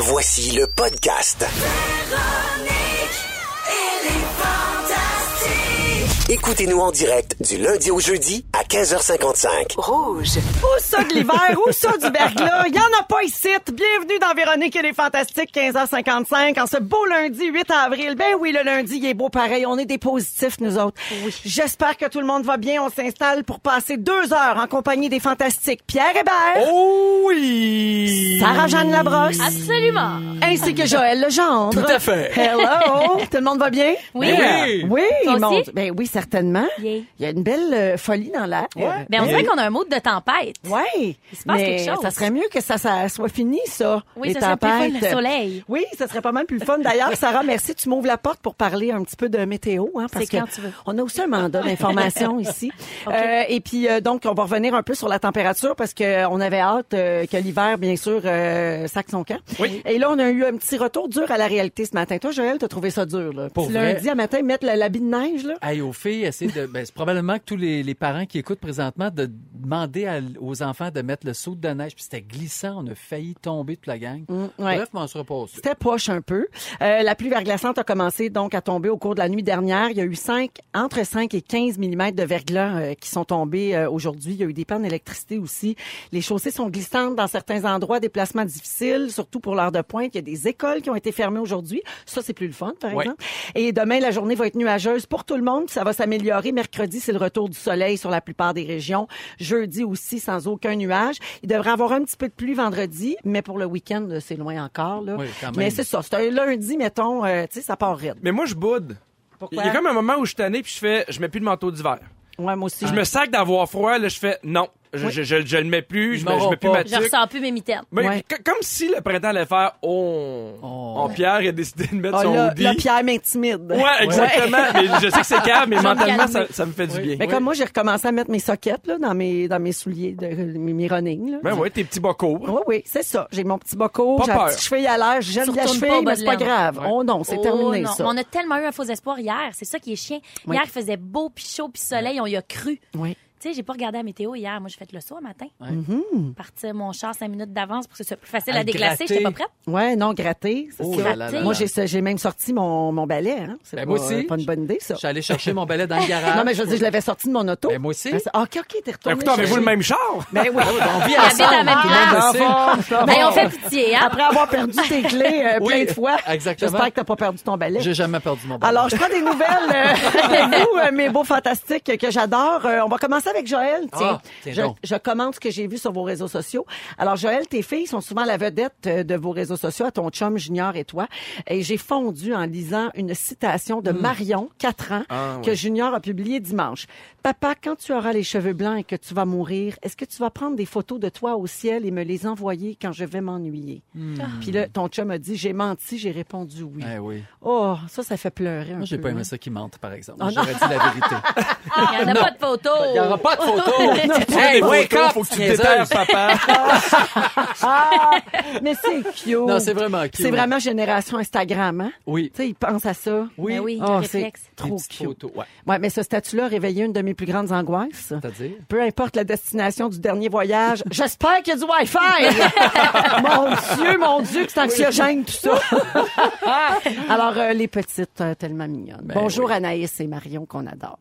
Voici le podcast. Écoutez-nous en direct du lundi au jeudi à 15h55. Rouge. Où ça de l'hiver? Où ça du verglas? Il y en a pas ici. Bienvenue dans Véronique et les Fantastiques, 15h55, en ce beau lundi 8 avril. Ben oui, le lundi, il est beau pareil. On est des positifs, nous autres. J'espère que tout le monde va bien. On s'installe pour passer deux heures en compagnie des Fantastiques Pierre Hébert, Oh oui! Sarah-Jeanne Labrosse, Absolument. ainsi que Joël Legendre. Tout à fait. Hello! tout le monde va bien? Oui. Oui. Oui, Toi aussi? ben oui, certainement. Yeah. Il y a une belle euh, folie dans l'air. Ben, on dirait qu'on a un mood de tempête. Oui, se passe mais quelque chose. ça serait mieux que ça, ça soit fini, ça. Oui, les ça serait plus fun, tempêtes. le soleil. Oui, ça serait pas mal plus le fun. D'ailleurs, Sarah, merci, tu m'ouvres la porte pour parler un petit peu de météo, hein, parce C'est quand que tu veux. on a aussi un mandat d'information ici. Euh, et puis euh, donc, on va revenir un peu sur la température parce que euh, on avait hâte euh, que l'hiver, bien sûr, euh, sac son camp. Oui. Et là, on a eu un petit retour dur à la réalité ce matin. Toi, Joël, t'as trouvé ça dur, là. Pour Petit vrai. lundi à matin, mettre le- l'habit de neige, là? Aux filles, essayer de. Ben, c'est probablement que tous les, les parents qui écoutent présentement de demander à- aux enfants de mettre le saut de neige. Puis c'était glissant, on a failli tomber toute la gang. Mm, ouais. Bref, on se repose. C'était poche un peu. Euh, la pluie verglaçante a commencé donc à tomber au cours de la nuit dernière. Il y a eu 5, entre 5 et 15 mm de verglas euh, qui sont tombés euh, aujourd'hui. Il y a eu des pannes d'électricité aussi. Les chaussées sont glissantes dans certains endroits, déplacements difficiles, surtout pour l'heure de pointe. Il y a des écoles qui ont été fermées aujourd'hui. Ça, c'est plus le fun, par Ouais. exemple. Et demain, la journée va être nuageuse pour tout le monde. Ça va s'améliorer. Mercredi, c'est le retour du soleil sur la plupart des régions. Jeudi aussi, sans aucun nuage. Il devrait avoir un petit peu de pluie vendredi, mais pour le week-end, c'est loin encore. Là. Oui, quand même. Mais c'est ça. C'est un lundi, mettons, euh, tu sais, ça part raide. Mais moi, je boude. Pourquoi? Il y a comme un moment où je suis tanné puis je fais, je mets plus de manteau d'hiver. Ouais, moi aussi. Je me sac d'avoir froid, là, je fais, non, je, je, je, je le mets plus, je, mets, je mets plus ma Je ressens plus mes mitaines. Mais Ouais. c- comme si le printemps allait faire, oh, Oh. en Pierre, il a décidé de mettre Ah, son là, hoodie. là, Pierre m'intimide. Ouais, exactement. mais je sais que c'est calme, mais mentalement, ça, me fait du Oui. bien. Mais comme moi, j'ai recommencé à mettre mes sockets là, dans mes dans mes souliers, de, mes, mes running. Là. Ben ouais, tes petits bas courts. Oui, oui, c'est ça. J'ai mon petit bas court, Pas j'ai la peur. petite cheville à l'air, j'aime la cheville, pas au mais c'est pas grave. Oh non, c'est Oh, terminé, ça. On a tellement eu un faux espoir hier. C'est ça qui est chiant. Oui. Hier, il faisait beau, puis chaud, puis soleil. On y a cru. Oui. Tu sais, j'ai pas regardé la météo hier. Moi, j'ai fait le saut matin. Ouais. Mm-hmm. Partir mon char cinq minutes d'avance pour que ce soit plus facile À à déglacer. gratter. J'étais pas prête. Ouais, non, gratter. c'est Oh ça. là là là Moi, j'ai j'ai même sorti mon, mon balai. Hein. C'est Ben, pas, moi aussi. pas une bonne idée, ça. Je suis allé chercher mon balai dans le garage. Non, mais je veux dire, je l'avais sorti de mon auto. Ben, moi aussi. Ben, ah, OK, OK, t'es retourné. Écoutez, avez-vous le même char? Ben oui. On vit ensemble, Ah, le sait. bon, ça Mais on fait pitié, hein? Après avoir perdu tes clés euh, Oui, plein de fois. exactement. J'espère que t'as pas perdu ton balai. J'ai jamais perdu mon balai. Alors, je prends des nouvelles euh, avec vous, euh, mes beaux fantastiques que j'adore. Euh, on va commencer avec Joël. Tiens, Ah, tiens je, commente ce que j'ai vu sur vos réseaux sociaux. Alors, Joël, tes filles sont souvent la vedette euh, de vos réseaux sociaux, à ton chum Junior et toi. Et j'ai fondu en lisant une citation Hmm. de Marion, 4 ans, Ah, que oui. Junior a publiée dimanche. Papa, quand tu auras les cheveux blancs et que tu vas mourir, est-ce que tu vas prendre des photos de toi au ciel et me les envoyer quand je vais m'ennuyer? Hmm. Puis là, ton chum a dit, j'ai menti, j'ai répondu oui. Eh oui. Oh, ça, ça fait pleurer un Moi, j'ai pas aimé hein. ça qui mentent, par exemple. Oh, J'aurais dit la vérité. Il n'y en a pas de photo. Il n'y aura pas de photo. Tu Hey, des wake photos, up, faut que tu déterres, papa. Ah, mais c'est cute. Non, c'est vraiment cute. C'est vraiment génération Instagram, hein? Oui. Tu sais, ils pensent à ça. Oui. Ben oui, Oh, c'est trop cute. photos. Ouais. Ouais, mais ce statut-là a réveillé une de mes plus grandes angoisses. C'est-à-dire? Peu importe la destination du dernier voyage, j'espère qu'il y a du Wi-Fi. mon Dieu, mon Dieu, que c'est anxiogène tout ça. Alors, euh, les petites, euh, tellement mignonnes. Ben Bonjour oui. Anaïs et Marion qu'on adore.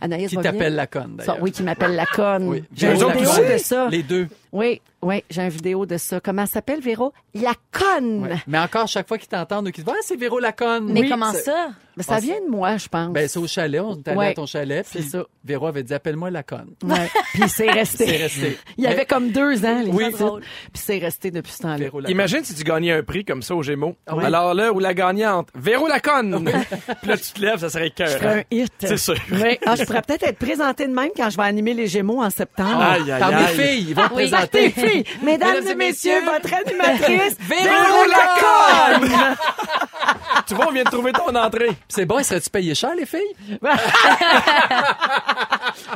Anaïs Qui t'appelle la conne, Ça, d'ailleurs. oui, qui m'appelle la conne. Oui. J'ai autres vidéo de ça. Les deux. Oui, oui, j'ai une vidéo de ça. Comment ça s'appelle, Véro? La conne. Ouais. Mais encore, chaque fois qu'ils t'entendent ou qu'ils disent, ah, c'est Véro la conne. Mais Oui, comment ça? Mais ça Ah, vient de moi, je pense. Ben, c'est au chalet. On est allé Ouais. à ton chalet. C'est Puis ça. Véro avait dit, appelle-moi la conne. Ouais. Puis c'est resté. C'est resté. Il y avait comme deux ans, les Oui. Puis c'est resté depuis ce temps-là. Véro la Imagine si tu gagnais un prix comme ça au Gémeaux. Oui. Alors là, où la gagnante, Véro Laconne. Puis là, tu te lèves, ça serait cœur. Je ferais un hit. C'est sûr. Oui. Ah, je pourrais peut-être être présentée de même quand je vais animer les Gémeaux en septembre. Aïe, aïe, Par mes aïe. filles, ils vont te présenter. Mesdames et messieurs, votre animatrice, Véro Laconne! Tu vois, on vient de trouver ton entrée. C'est bon, serais-tu payé cher, les filles?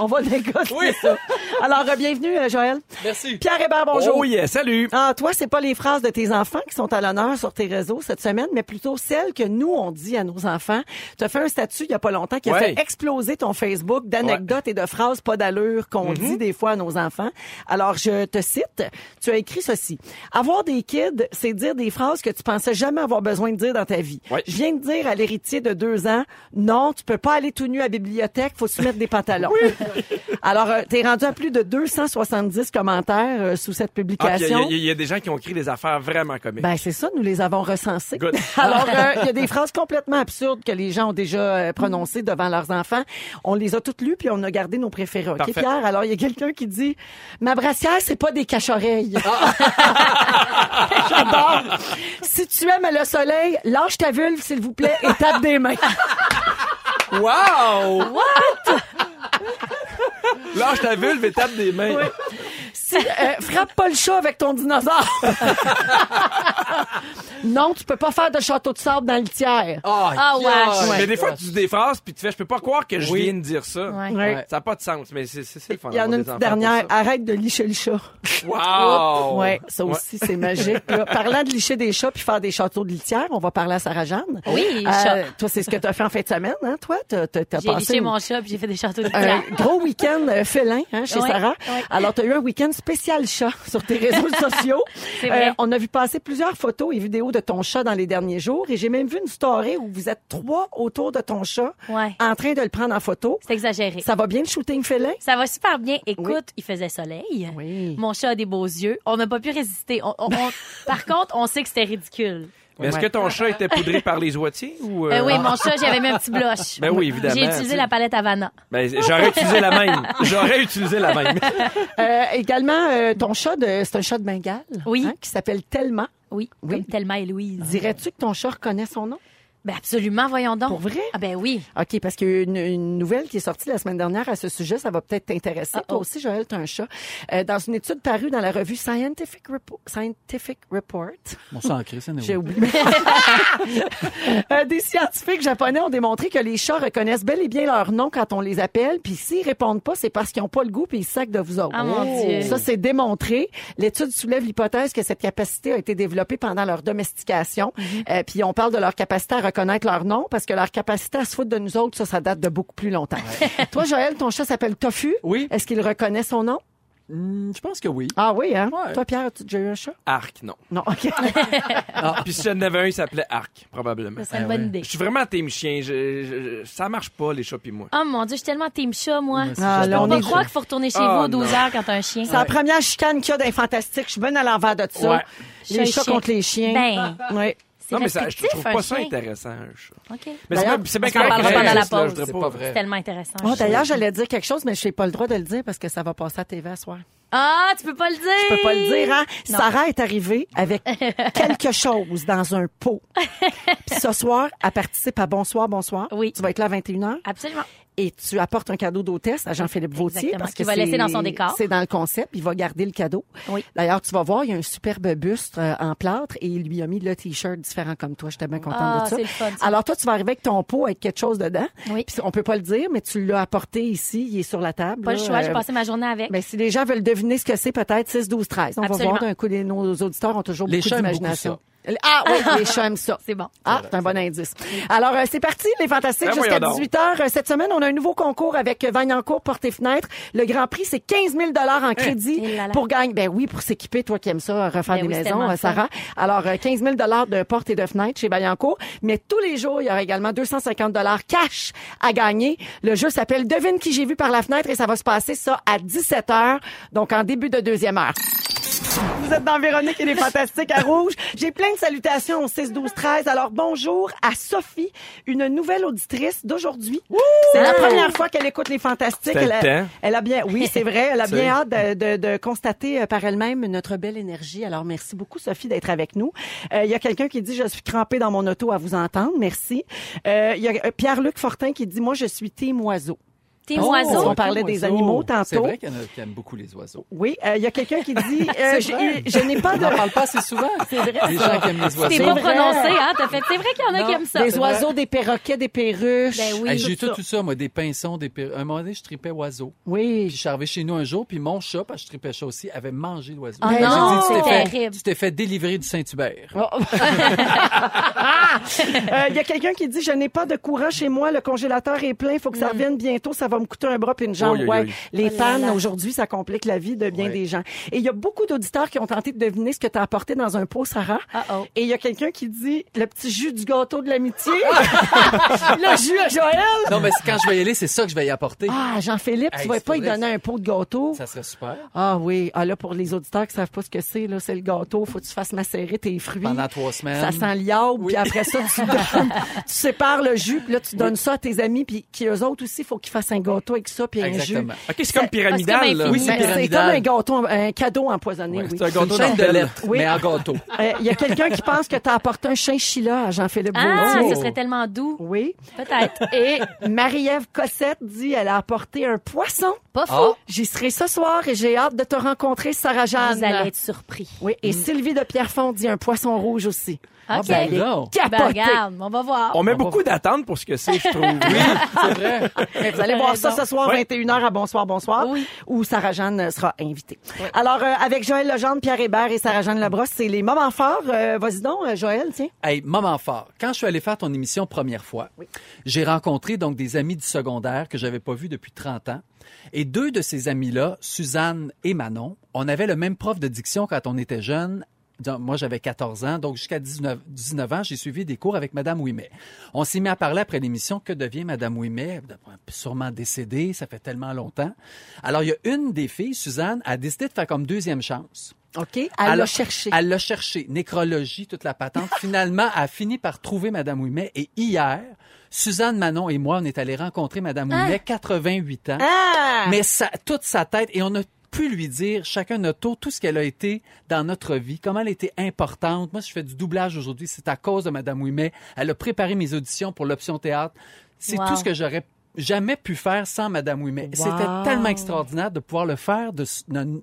On va négocier ça. Alors, euh, bienvenue, euh, Joël. Merci. Pierre Hébert, bonjour. Oh yeah, salut. Ah, toi, c'est pas les phrases de tes enfants qui sont à l'honneur sur tes réseaux cette semaine, mais plutôt celles que nous, on dit à nos enfants. Tu as fait un statut il y a pas longtemps qui a Ouais. fait exploser ton Facebook d'anecdotes et de phrases pas d'allure qu'on Mm-hmm. dit des fois à nos enfants. Alors, je te cite. Tu as écrit ceci. Avoir des kids, c'est dire des phrases que tu pensais jamais avoir besoin de dire dans ta vie. Ouais. Je viens de dire à l'héritier de deux ans, non, tu peux pas aller tout nu à la bibliothèque, faut se mettre des pantalons. Alors, euh, t'es rendu à plus de 270 commentaires euh, sous cette Ah, y, publication. il y a des gens qui ont écrit des affaires vraiment comiques. Ben c'est ça, nous les avons recensés. Good. Alors euh, il y a des phrases complètement absurdes que les gens ont déjà euh, prononcées devant leurs enfants. On les a toutes lues puis on a gardé nos préférés. OK. Pierre, alors il y a quelqu'un qui dit "Ma brassière, c'est pas des cache-oreilles." J'adore. Si tu aimes le soleil, lâche ta vulve s'il vous plaît et tape des mains. Wow! What? Lâche ta vulve et tape des mains. Si, euh, frappe pas le chat avec ton dinosaure. non, tu peux pas faire de château de sable dans le tiers. Ah, ouais. Ouais. Mais des fois, tu dis des phrases, puis tu fais, je peux pas croire que je Oui. viens de dire ça. Ouais. Ouais. Ça n'a pas de sens, mais c'est c'est- c'est le fun. Il y en a une petite dernière. Arrête de licher le chat. ça. Wow! Ouais, ça aussi, c'est magique. là. Parlant de licher des chats puis faire des châteaux de litière, on va parler à Sarah-Jeanne. Oui, Euh, chat. toi, c'est ce que tu as fait en fin de semaine, hein, toi? T'as, t'as, t'as J'ai liché une- mon chat puis j'ai fait des châteaux de un pierre. gros week-end euh, félin hein, chez Ouais, Sarah. ouais. Alors, tu as eu un week-end spécial chat sur tes réseaux sociaux. Vrai. on a vu passer plusieurs photos et vidéos de ton chat dans les derniers jours et j'ai même vu une story où vous êtes trois autour de ton chat Ouais. en train de le prendre en photo. C'est exagéré. Ça... Ça va bien le shooting félin? va super bien. Écoute, il faisait soleil. Oui. Mon chat a des beaux yeux. On n'a pas pu résister. On- on- on- Par contre, on sait que c'était ridicule. Mais est-ce Ouais. que ton chat était poudré par les oitiers ou. euh, Euh, oui, mon chat, j'avais mis un petit blush. Ben oui, évidemment. J'ai utilisé la palette Havana. Ben, j'aurais utilisé la même. J'aurais utilisé la même. Euh, également, euh, ton chat, de, c'est un chat de Bengale Oui. hein, qui s'appelle Tellement. Oui, Oui. comme Thelma et Louise. Dirais-tu que ton chat reconnaît son nom? Ben absolument, voyons donc. Pour vrai? Ah ben oui. OK, parce qu'il y a une, une nouvelle qui est sortie la semaine dernière à ce sujet. Ça va peut-être t'intéresser. Ah, Toi oh. aussi, Joël, tu as un chat. Euh, dans une étude parue dans la revue Scientific, Repo- Scientific Report, Mon sang en crise, c'est j'ai oublié. Euh, des scientifiques japonais ont démontré que les chats reconnaissent bel et bien leur nom quand on les appelle. Puis s'ils répondent pas, c'est parce qu'ils n'ont pas le goût puis ils se sacent de vous autres. Ah, mon Dieu. Ça, c'est démontré. L'étude soulève l'hypothèse que cette capacité a été développée pendant leur domestication. Mhm. Euh, puis on parle de leur capacité à reconnaître leur nom parce que leur capacité à se foutre de nous autres, ça, ça date de beaucoup plus longtemps. Toi, Joël, ton chat s'appelle Tofu. Oui. Est-ce qu'il reconnaît son nom? Hmm, je pense que oui. Ah oui, hein? Ouais. Toi, Pierre, as-tu déjà eu un chat? Arc, non. Non, OK. Puis si j'en avais un, il s'appelait Arc, probablement. Ça serait une bonne idée. Je suis vraiment team chien. Je, je- ça marche pas, les chats pis moi. Oh mon Dieu, je suis tellement team chat, moi. Moi aussi, Ah, Je peux pas croire qu'il faut retourner chez Oh, vous aux 12 non. heures quand t'as un chien. C'est la première chicane qu'il y a d'un fantastique. Je suis bien à l'envers de ça. Ouais. Les chats chien. contre les chiens. Ben, Ouais. Non, mais ça, je trouve pas ça intéressant, un chat. OK. Mais c'est D'ailleurs, bien, c'est bien parlera je pendant la là, pause. je dirais C'est pas. pas vrai. C'est tellement intéressant. Oh, d'ailleurs, j'allais dire quelque chose, mais je n'ai pas le droit de le dire parce que ça va passer à TV à soir. Ah, tu peux pas le dire. Je peux pas le dire, hein? Non. Sarah est arrivée avec quelque chose dans un pot. Puis ce soir, elle participe à Bonsoir, Bonsoir. Oui. Tu vas être là à 21h Absolument. Et tu apportes un cadeau d'hôtesse à Jean-Philippe Vautier. Parce qu'il va c'est- laisser dans son décor. C'est dans le concept. Il va garder le cadeau. Oui. D'ailleurs, tu vas voir, il y a un superbe buste euh, en plâtre et il lui a mis le T-shirt différent comme toi. J'étais bien contente Ah, de ça. c'est le fun, ça. Alors, toi, tu vas arriver avec ton pot avec quelque chose dedans. Oui. Puis on peut pas le dire, mais tu l'as apporté ici. Il est sur la table. Pas le là. choix, j'ai Euh, passé ma journée avec. ben, si les gens veulent deviner ce que c'est, peut-être 6, 12, 13. On Absolument. va voir d'un coup, les, nos auditeurs ont toujours Les beaucoup d'imagination. Ah oui, les chats aiment ça. C'est bon. Ah, c'est un bon indice. Alors, euh, c'est parti, les fantastiques, Ben jusqu'à voyons donc. 18 h Cette semaine, on a un nouveau concours avec Vagnancourt Porte et Fenêtre. Le grand prix, c'est 15 000 en crédit là là. pour gagner. Ben oui, pour s'équiper, toi qui aimes ça, refaire Ben des oui, maisons, euh, le fun. Sarah. Alors, euh, 15 000 de porte et de fenêtre chez Vagnancourt. Mais tous les jours, il y aura également 250 cash à gagner. Le jeu s'appelle Devine qui j'ai vu par la fenêtre et ça va se passer ça à 17 h donc en début de deuxième heure. Vous êtes dans Véronique et les Fantastiques à Rouge. J'ai plein de salutations au 6, 12, 13. Alors, bonjour à Sophie, une nouvelle auditrice d'aujourd'hui. C'est la première fois qu'elle écoute les Fantastiques. Elle le a, temps. elle a bien, oui, c'est vrai, elle a bien hâte de, de- de constater euh, par elle-même notre belle énergie. Alors, merci beaucoup, Sophie, d'être avec nous. Euh, Il y a quelqu'un qui dit, je suis crampée dans mon auto à vous entendre. Merci. Euh, Il y a Pierre-Luc Fortin qui dit, moi, je suis team oiseau. Oh, oiseau. on parlait des animaux tantôt. C'est vrai qu'il y en a qui aiment beaucoup les oiseaux. Oui, euh, il y a quelqu'un qui dit, euh, je, n'ai pas On de... n'en parle pas assez souvent. C'est vrai. Les gens qui aiment les oiseaux. T'es C'est pas vrai. prononcé, hein? T'as fait, c'est vrai qu'il y en a qui aiment ça. Des oiseaux, des perroquets, des perruches. Ben oui. Hey, j'ai tout tout, ça. moi, des pinsons, des per... Un moment donné, je tripais oiseau. Puis Oui. je suis arrivé chez nous un jour, puis mon chat, parce que je tripais ça aussi, avait mangé l'oiseau. Ah J'ai non, dit, tu c'est t'es fait- terrible. Tu t'es fait délivrer du Saint-Hubert. Oh. Euh, Il y a quelqu'un qui dit, je n'ai pas de courant chez moi, le congélateur est plein, il faut que ça revienne bientôt, ça va me coûter un bras puis une jambe. Oui, oui, ouais. oui. Les Oh pannes, là. aujourd'hui, ça complique la vie de bien des gens. Et il y a beaucoup d'auditeurs qui ont tenté de deviner ce que tu as apporté dans un pot, Sarah. Et il y a quelqu'un qui dit, le petit jus du gâteau de l'amitié? le jus à Joël. Non, mais quand je vais y aller, c'est ça que je vais y apporter. Ah, Jean-Philippe, tu Hey, vas c'est pas y donner un pot de gâteau? Ça serait super. Ah oui. Ah là, pour les auditeurs qui savent pas ce que c'est, là, c'est le gâteau. Faut que tu fasses macérer tes fruits. Pendant trois semaines. Ça sent Oui. puis après ça, tu, donnes- tu sépares le jus, puis là, tu donnes ça à tes amis, puis qui eux autres aussi, faut qu'ils fassent un gâteau avec ça, puis un jus. Exactement. OK, c'est comme pyramidal, là. Oui, c'est comme un gâteau, un cadeau empoisonné, Ouais, oui. c'est un gâteau chaîne de lettres, Oui. mais en gâteau. Euh, Il y a quelqu'un qui pense que tu as apporté un chinchilla à Jean-Philippe Ah, ce serait tellement doux. Oui. Peut-être. Et Marie-Ève Cossette dit elle a apporté un poisson. Pas faux. Ah. J'y serai ce soir et j'ai hâte de te rencontrer, Sarah-Jeanne. Vous allez être surpris. Oui, et Sylvie de Pierrefonds dit un poisson rouge aussi. OK. ben Elle est non. Ben, regarde, on va voir. On met beaucoup d'attentes pour ce que c'est, je trouve. Oui, c'est vrai. Mais vous allez voir ça ce soir, Ouais. 21h à Bonsoir, Bonsoir, Oui. où Sarah-Jeanne sera invitée. Alors, euh, avec Joël Legendre, Pierre Hébert et Sarah-Jeanne Labrosse, c'est les moments forts. Euh, Vas-y donc, euh, Joël, tiens. Hey, moment fort. Quand je suis allé faire ton émission première fois, j'ai rencontré donc des amis du secondaire que j'avais pas vus depuis 30 ans. Et deux de ces amis-là, Suzanne et Manon, on avait le même prof de diction quand on était jeunes. Donc, Moi, j'avais 14 ans, donc jusqu'à 19, 19 ans, j'ai suivi des cours avec Madame Ouimet. On s'est mis à parler après l'émission. Que devient Madame Ouimet? Sûrement décédée, ça fait tellement longtemps. Alors, il y a une des filles, Suzanne, a décidé de faire comme deuxième chance. OK? Elle l'a cherché. Elle l'a cherché. Nécrologie, toute la patente. Finalement, elle a fini par trouver Madame Ouimet. Et hier, Suzanne Manon et moi, on est allés rencontrer Madame Ouimet, 88 ans. Ah! Mais ça, toute sa tête, et on a pu lui dire, chacun notre tour, tout ce qu'elle a été dans notre vie, comment elle était importante. Moi, si je fais du doublage aujourd'hui, c'est à cause de Madame Ouimet. Elle a préparé mes auditions pour l'option théâtre. C'est Wow. tout ce que j'aurais jamais pu faire sans Madame Ouimet. Wow. C'était tellement extraordinaire de pouvoir le faire de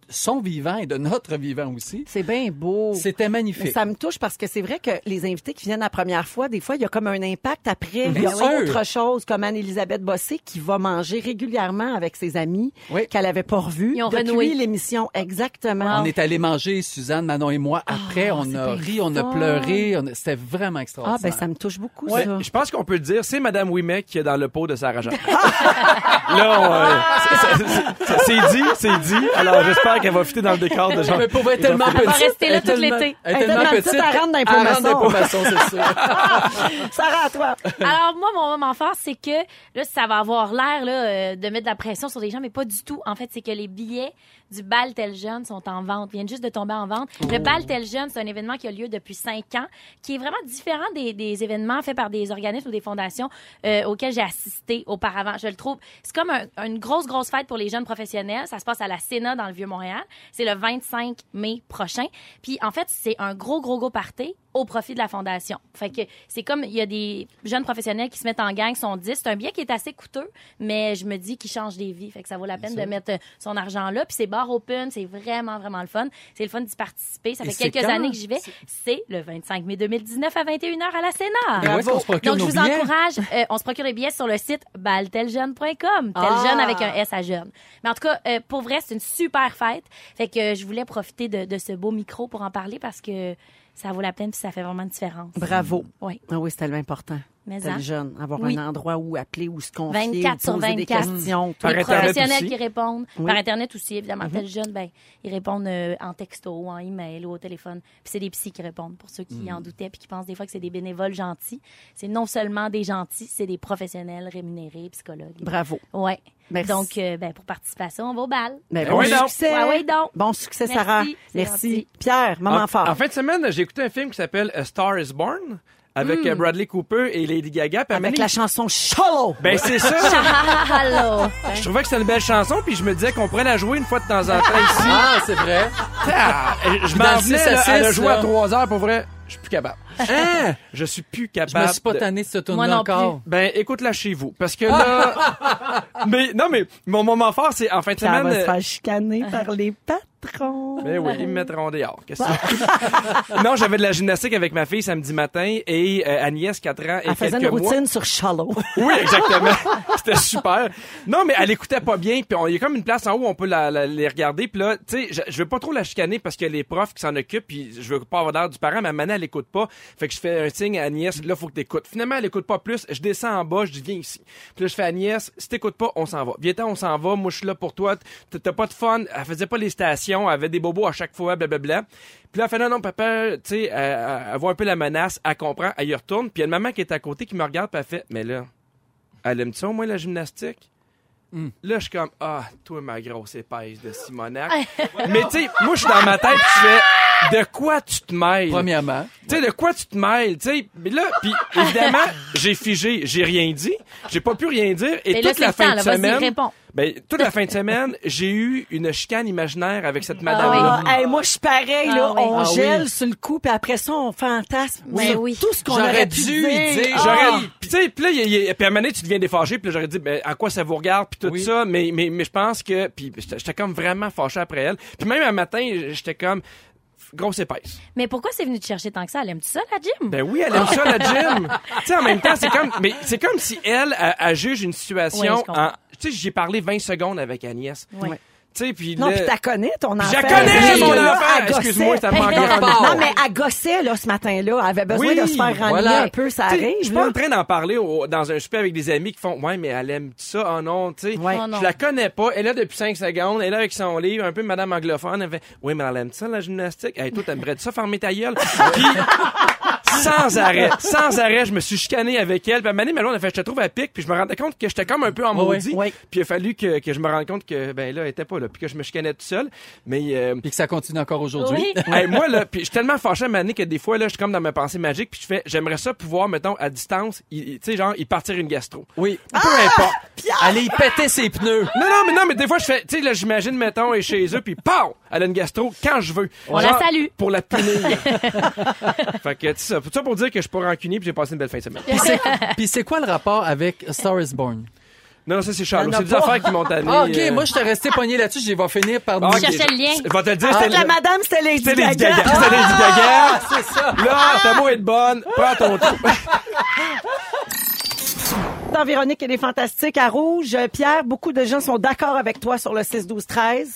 son vivant et de notre vivant aussi. C'est bien beau. C'était Mais magnifique. ça me touche parce que c'est vrai que les invités qui viennent la première fois, des fois, il y a comme un impact après. Il y Bien a sûr. autre chose, comme Anne-Élisabeth Bossé, qui va manger régulièrement avec ses amis Oui. qu'elle avait pas revus Ils ont depuis renoué. l'émission. Exactement. On est allé manger, Suzanne, Manon et moi. Après, Ah, on c'est a ri, on a pleuré. on a- C'était vraiment Ah, extraordinaire. ben ça me touche beaucoup, Ouais, ça. je pense qu'on peut le dire, c'est Madame Ouimet qui est dans le pot de Sarah Jean. Là, on, euh, c'est- c'est- c'est- c'est dit, c'est dit. Alors, j'espère qu'elle va fitter dans le décor de Jean. Mais pour être tellement petite. va rester là elle tout l'été. Elle est Elle tellement tellement petite. elle rentre dans les elle rentre pots-maçons. dans les pots-maçons, c'est sûr. Sarah, à toi. Alors moi, mon moment fort, c'est que là, ça va avoir l'air là euh, de mettre de la pression sur les gens, mais pas du tout. En fait, c'est que les billets du bal tel jeune sont en vente, viennent juste de tomber en vente. Le bal tel jeune, c'est un événement qui a lieu depuis cinq ans, qui est vraiment différent des, des événements faits par des organismes ou des fondations euh, auxquels j'ai assisté auparavant. Je le trouve, c'est comme un- une grosse grosse fête pour les jeunes professionnels. Ça se passe à la Sénat dans le vieux Montréal. C'est le 25 mai prochain. Puis en fait, c'est un gros gros gros party au profit de la fondation. Fait que c'est comme il y a des jeunes professionnels qui se mettent en gang, sont 10. C'est un billet qui est assez coûteux, mais je me dis qu'il change des vies. Fait que ça vaut la peine de mettre euh, son argent là. Puis c'est bar open, c'est vraiment vraiment le fun. C'est le fun d'y participer. Ça Et fait quelques années que j'y vais. C'est le 25 mai 2019 à 21h à la Sénat. Procure Donc, je vous encourage. euh, on se procure les billets sur le site balteljeune.com. Tel Ah. jeune avec un S à jeune. Mais en tout cas, euh, pour vrai, c'est une super fête. Fait que euh, je voulais profiter de, de ce beau micro pour en parler parce que ça vaut la peine puis ça fait vraiment une différence. Bravo. Oui. Ah oui, c'est tellement important. Mais Tel hein? jeune, avoir Oui. un endroit où appeler, où se confier, 24 où sur poser des 24. questions. Par les Internet professionnels aussi. qui répondent. Oui. Par Internet aussi, évidemment. Mhm. Tel jeune, ben, ils répondent euh, en texto, ou en email ou au téléphone. Puis c'est des psys qui répondent, pour ceux qui Mhm. en doutaient puis qui pensent des fois que c'est des bénévoles gentils. C'est non seulement des gentils, c'est des professionnels rémunérés, psychologues. Bravo. Ouais. Merci. Donc, euh, ben, pour participer à ça, on va au bal. Ben, Ben bon oui, succès. Ouais, ouais, donc. Bon succès, Merci, Sarah. Merci. gentil. Pierre, moment en, fort. en fin de semaine, j'ai écouté un film qui s'appelle A Star is Born avec Hmm. euh, Bradley Cooper et Lady Gaga. Avec la chanson Shallow. Ben c'est ça. Allô. je trouvais que c'était une belle chanson, puis je me disais qu'on pourrait la jouer une fois de temps en temps ici. Ah, c'est vrai. Ah, je m'en le venais, à à la jouer à là. 3 heures, pour vrai, je suis plus capable. Hein? Je suis plus Je capable. me suis pas de- tanné de ce tourner non encore. Ben, écoute-la chez vous. Parce que là. mais, non, mais mon moment fort, c'est en fin de Ça semaine. va se euh, faire chicaner par les patrons. Ben oui, ils me mettront dehors. Qu'est-ce que Non, j'avais de la gymnastique avec ma fille samedi matin et euh, Agnès, 4 ans, et Elle faisait une mois. routine sur Shallow. Oui, exactement. C'était super. Non, mais elle écoutait pas bien. Puis on- il y a comme une place en haut où on peut la- la- les regarder. Puis là, tu sais, je, je veux pas trop la chicaner parce que les profs qui s'en occupent. Puis je veux pas avoir l'air du parent. Mais Manon, elle écoute pas. Fait que je fais un signe à Agnès. Là, faut que t'écoutes. Finalement, elle écoute pas plus. Je descends en bas. Je dis, viens ici. Puis là, je fais Agnès, si t'écoutes pas, on s'en va. Viens on s'en va. Moi, je suis là pour toi. T'as pas de fun. Elle faisait pas les stations. Elle avait des bobos à chaque fois. Blablabla. Puis là, elle fait non, non, papa, tu sais, elle voit un peu la menace. Elle comprend. Elle y retourne. Puis il y a une maman qui est à côté qui me regarde. Puis elle fait, mais là, elle aime ça au moins la gymnastique? Là, je suis comme, ah, toi, ma grosse épaisse de Simonac. Mais tu sais, moi, je suis dans ma tête, pis je fais, de quoi tu te mêles? Premièrement. Tu sais, de quoi tu te mêles? Tu sais, mais là, puis évidemment, j'ai figé, j'ai rien dit, j'ai pas pu rien dire, et Et là, toute c'est la fin temps, de là, vas-y, semaine, réponds. Ben, toute la fin de semaine, j'ai eu une chicane imaginaire avec cette madame-là. Ah, hey, moi, je suis pareil, là. Ah oui. On Ah oui. gèle sur le coup, puis après ça, on fantasme. Sur oui. Tout ce qu'on J'aurais aurait dû dire. y dire. Ah. J'aurais, puis tu sais, puis là, y y puis à un moment donné, tu deviens défâché, puis là, j'aurais dit, ben, à quoi ça vous regarde, puis tout Oui. ça, mais, mais, mais je pense que, puis j'étais j'étais comme vraiment fâché après elle. Puis même un matin, j'étais comme, grosse épaisse. Mais pourquoi c'est venu te chercher tant que ça? Elle aime-tu ça, la gym? Ben oui, elle aime ça, la gym. tu sais, en même temps, c'est comme, mais c'est comme si elle, elle, elle juge une situation en, tu sais, j'ai parlé 20 secondes avec Agnès. Oui. Tu sais, puis Non, là- puis t'as connais ton enfant. Je connais, mon enfant. Excuse-moi, c'était pas encore Elle en repart. Non, mais elle gossait, là, ce matin-là. Elle avait besoin Oui, de se faire renouer voilà. un peu, ça arrive. Je suis pas en train d'en parler au- dans un souper avec des amis qui font Ouais, mais elle aime ça, oh non, tu sais. Ouais. Oh. Je la connais pas. Elle est là depuis 5 secondes. Elle est là avec son livre, un peu madame anglophone. Elle fait Oui, mais elle aime ça, la gymnastique. Hey, toi, t'aimerais ça fermer ta gueule? Puis, sans arrêt, sans arrêt, je me suis chicané avec elle. Puis à donné, Manon, elle fait Je te trouve à pic. Puis je me rendais compte que j'étais comme un peu en maudit. ouais. Puis il a fallu que, que je me rende compte que, ben là, elle était pas là. Puis que je me chicanais tout seul. Mais. euh, Puis que ça continue encore aujourd'hui. Oui. Hey, moi, là, puis je suis tellement fâché à Mané que des fois, là, je suis comme dans ma pensée magique, puis je fais, j'aimerais ça pouvoir, mettons, à distance, il- il- tu sais, genre, y partir une gastro. Oui. Peu importe. Allez y péter ses pneus. Non, non, mais non, mais des fois, je fais, tu sais, là, j'imagine, mettons, elle est chez eux, puis pow! Elle a une gastro quand je veux. On la salue. Pour la punir. fait que, tu sais, ça, tout ça pour dire que je suis pas rancunier, puis j'ai passé une belle fin de semaine. Puis c'est- quoi le rapport avec A Star is Born? Non, non, ça, c'est a C'est des affaires qui m'ont tanné. Ah, OK, euh. moi, je t'ai resté pogné là-dessus. Je vais finir par... Ah, nous- ok. cherchais le lien. Je vais te le dire, Ah, la madame, c'était Lady Gaga. C'était Lady Gaga. C'est ça. Là, t'as beau être bonne, prends ton tour. Dans Véronique, elle est fantastique à Rouge. Euh, Pierre, beaucoup de gens sont d'accord avec toi sur le 6-12-13